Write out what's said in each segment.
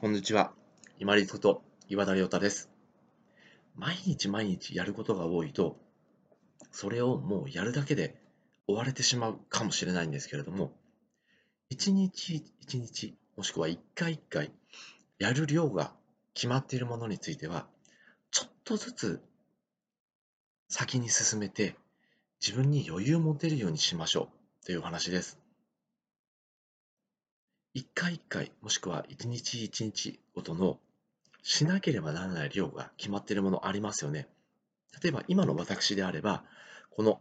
こんにちは。今立こと岩田亮太です。毎日毎日やることが多いと、それをもうやるだけで追われてしまうかもしれないんですけれども、一日一日、もしくは一回一回、やる量が決まっているものについては、ちょっとずつ先に進めて、自分に余裕を持てるようにしましょうというお話です。一回一回、もしくは一日一日ごとのしなければならない量が決まっているものありますよね。例えば今の私であれば、この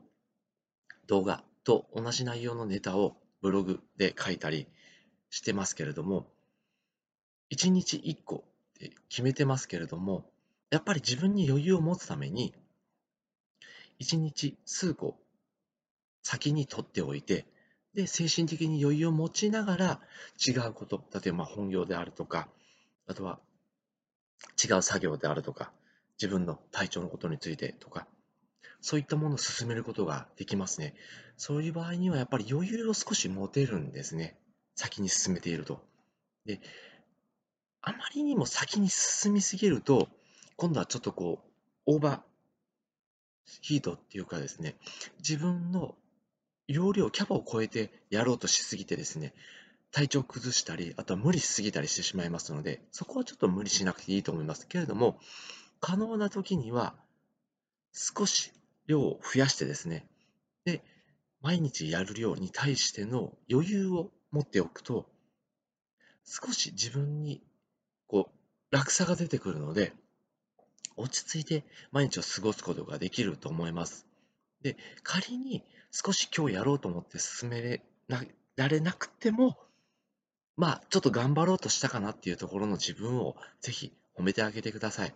動画と同じ内容のネタをブログで書いたりしてますけれども、一日一個って決めてますけれども、やっぱり自分に余裕を持つために、一日数個先に取っておいて、で、精神的に余裕を持ちながら違うこと、例えば本業であるとか、あとは違う作業であるとか、自分の体調のことについてとか、そういったものを進めることができますね。そういう場合にはやっぱり余裕を少し持てるんですね。先に進めていると。で、あまりにも先に進みすぎると、今度はちょっとこう、オーバーヒートっていうかですね、自分の容量、キャパを超えてやろうとしすぎてですね、体調崩したり、あとは無理しすぎたりしてしまいますので、そこはちょっと無理しなくていいと思いますけれども、可能な時には少し量を増やしてですね、で、毎日やる量に対しての余裕を持っておくと、少し自分にこう楽さが出てくるので、落ち着いて毎日を過ごすことができると思います。で、仮に少し今日やろうと思って進められなくても、まあ、ちょっと頑張ろうとしたかなっていうところの自分をぜひ褒めてあげてください。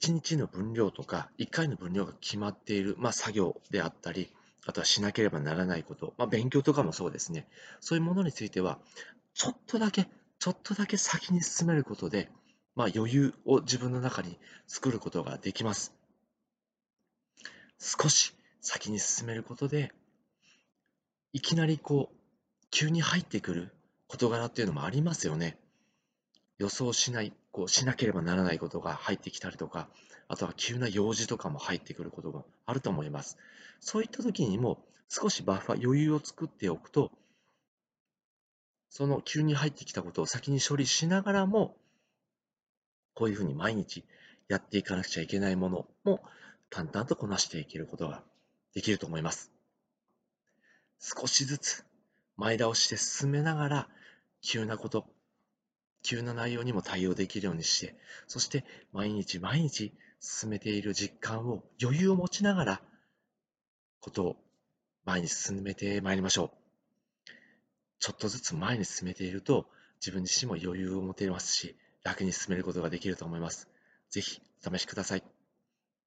1日の分量とか、1回の分量が決まっている、まあ、作業であったり、あとはしなければならないこと、まあ、勉強とかもそうですね。そういうものについては、ちょっとだけ、ちょっとだけ先に進めることで、まあ、余裕を自分の中に作ることができます。少し先に進めることで、いきなりこう、急に入ってくる事柄っていうのもありますよね。予想しない、こうしなければならないことが入ってきたりとか、あとは急な用事とかも入ってくることがあると思います。そういった時にも少しバッファ、余裕を作っておくと、その急に入ってきたことを先に処理しながらも、こういうふうに毎日やっていかなくちゃいけないものも淡々とこなしていけることができると思います。少しずつ前倒しで進めながら、急なこと、急な内容にも対応できるようにして、そして毎日毎日進めている実感を余裕を持ちながら、ことを前に進めてまいりましょう。ちょっとずつ前に進めていると、自分自身も余裕を持てますし、楽に進めることができると思います。ぜひお試しください。